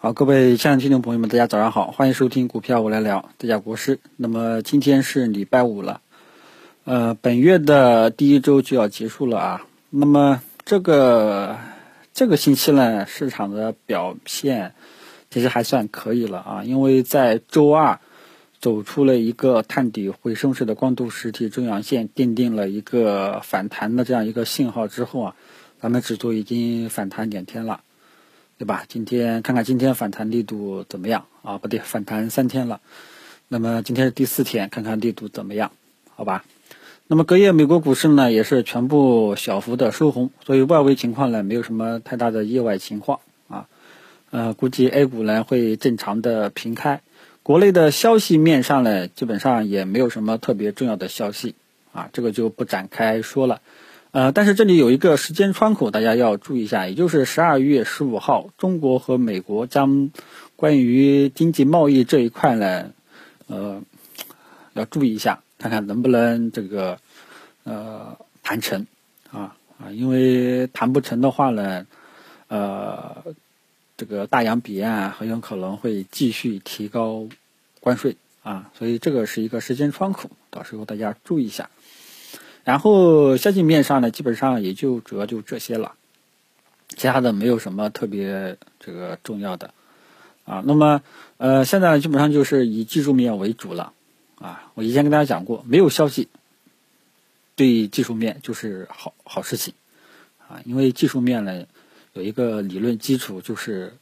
好，各位亲爱的听众朋友们，大家早上好，欢迎收听股票我来聊，大家国师。那么今天是礼拜五了，呃，本月的第一周就要结束了啊。那么这个这个星期呢，市场的表现其实还算可以了啊，因为在周二走出了一个探底回升式的光度实体中阳线，奠定了一个反弹的这样一个信号之后啊，咱们指数已经反弹两天了。对吧？今天看看今天反弹力度怎么样啊？不对，反弹三天了，那么今天是第四天，看看力度怎么样？好吧。那么隔夜美国股市呢，也是全部小幅的收红，所以外围情况呢，没有什么太大的意外情况啊。呃，估计 A 股呢会正常的平开。国内的消息面上呢，基本上也没有什么特别重要的消息啊，这个就不展开说了。呃，但是这里有一个时间窗口，大家要注意一下，也就是十二月十五号，中国和美国将关于经济贸易这一块呢，呃，要注意一下，看看能不能这个呃谈成啊啊，因为谈不成的话呢，呃，这个大洋彼岸很有可能会继续提高关税啊，所以这个是一个时间窗口，到时候大家注意一下。然后消息面上呢，基本上也就主要就这些了，其他的没有什么特别这个重要的啊。那么呃，现在呢，基本上就是以技术面为主了啊。我以前跟大家讲过，没有消息对技术面就是好好事情啊，因为技术面呢有一个理论基础，就是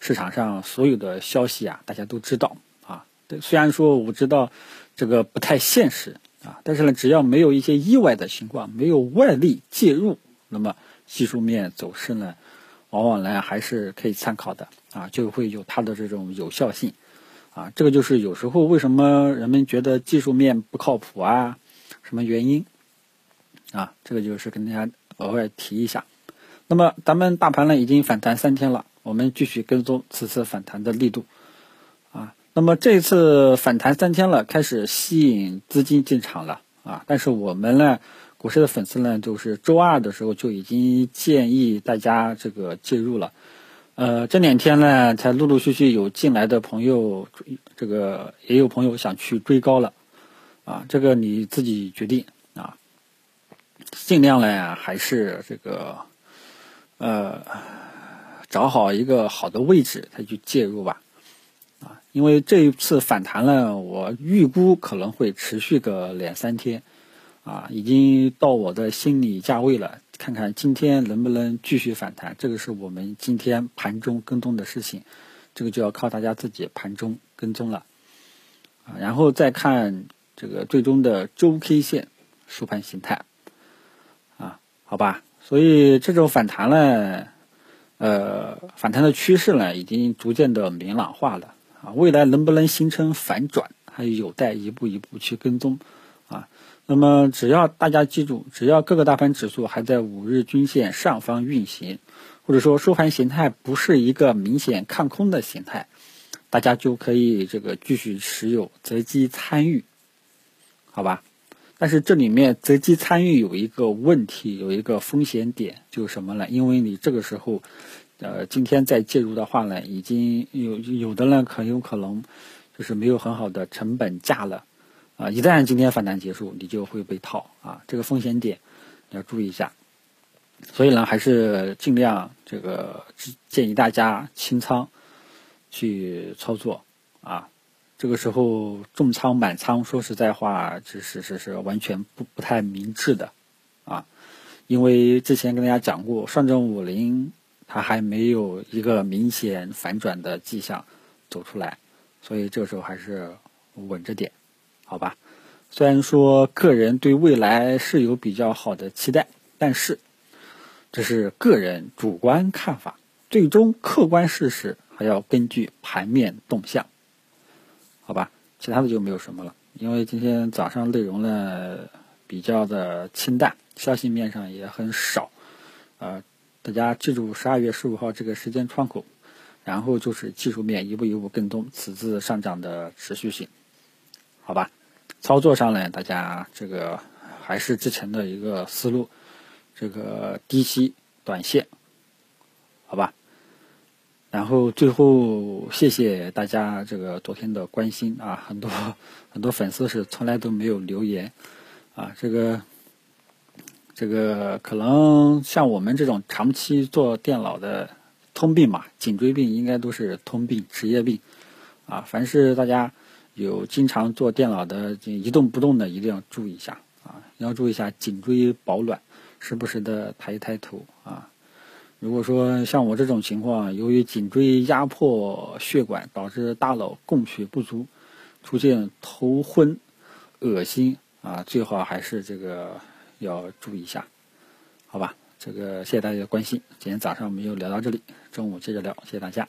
市场上所有的消息啊，大家都知道啊。虽然说我知道这个不太现实。啊，但是呢，只要没有一些意外的情况，没有外力介入，那么技术面走势呢，往往呢还是可以参考的啊，就会有它的这种有效性啊。这个就是有时候为什么人们觉得技术面不靠谱啊，什么原因啊？这个就是跟大家额外提一下。那么咱们大盘呢已经反弹三天了，我们继续跟踪此次反弹的力度。那么这次反弹三天了，开始吸引资金进场了啊！但是我们呢，股市的粉丝呢，就是周二的时候就已经建议大家这个介入了。呃，这两天呢，才陆陆续续有进来的朋友，这个也有朋友想去追高了啊！这个你自己决定啊，尽量呢还是这个呃找好一个好的位置再去介入吧。因为这一次反弹呢，我预估可能会持续个两三天，啊，已经到我的心理价位了。看看今天能不能继续反弹，这个是我们今天盘中跟踪的事情，这个就要靠大家自己盘中跟踪了，啊，然后再看这个最终的周 K 线收盘形态，啊，好吧，所以这种反弹呢，呃，反弹的趋势呢，已经逐渐的明朗化了。啊，未来能不能形成反转，还有待一步一步去跟踪，啊，那么只要大家记住，只要各个大盘指数还在五日均线上方运行，或者说收盘形态不是一个明显看空的形态，大家就可以这个继续持有择机参与，好吧？但是这里面择机参与有一个问题，有一个风险点，就是什么呢？因为你这个时候。呃，今天再介入的话呢，已经有有的呢，很有可能就是没有很好的成本价了，啊，一旦今天反弹结束，你就会被套啊，这个风险点要注意一下。所以呢，还是尽量这个建议大家清仓去操作啊。这个时候重仓满仓，说实在话，是是是是完全不不太明智的啊，因为之前跟大家讲过，上证五零。它还没有一个明显反转的迹象走出来，所以这时候还是稳着点，好吧？虽然说个人对未来是有比较好的期待，但是这是个人主观看法，最终客观事实还要根据盘面动向，好吧？其他的就没有什么了，因为今天早上内容呢比较的清淡，消息面上也很少，呃。大家记住十二月十五号这个时间窗口，然后就是技术面一步一步跟踪此次上涨的持续性，好吧？操作上呢，大家这个还是之前的一个思路，这个低吸短线，好吧？然后最后谢谢大家这个昨天的关心啊，很多很多粉丝是从来都没有留言啊，这个这个可能像我们这种长期做电脑的通病嘛，颈椎病应该都是通病，职业病啊，凡是大家有经常做电脑的一动不动的，一定要注意一下啊，要注意一下颈椎保暖，时不时的抬一抬头啊。如果说像我这种情况，由于颈椎压迫血管，导致大脑供血不足，出现头昏、恶心啊，最好还是这个要注意一下，好吧？这个谢谢大家的关心。今天早上我们就聊到这里，中午接着聊，谢谢大家。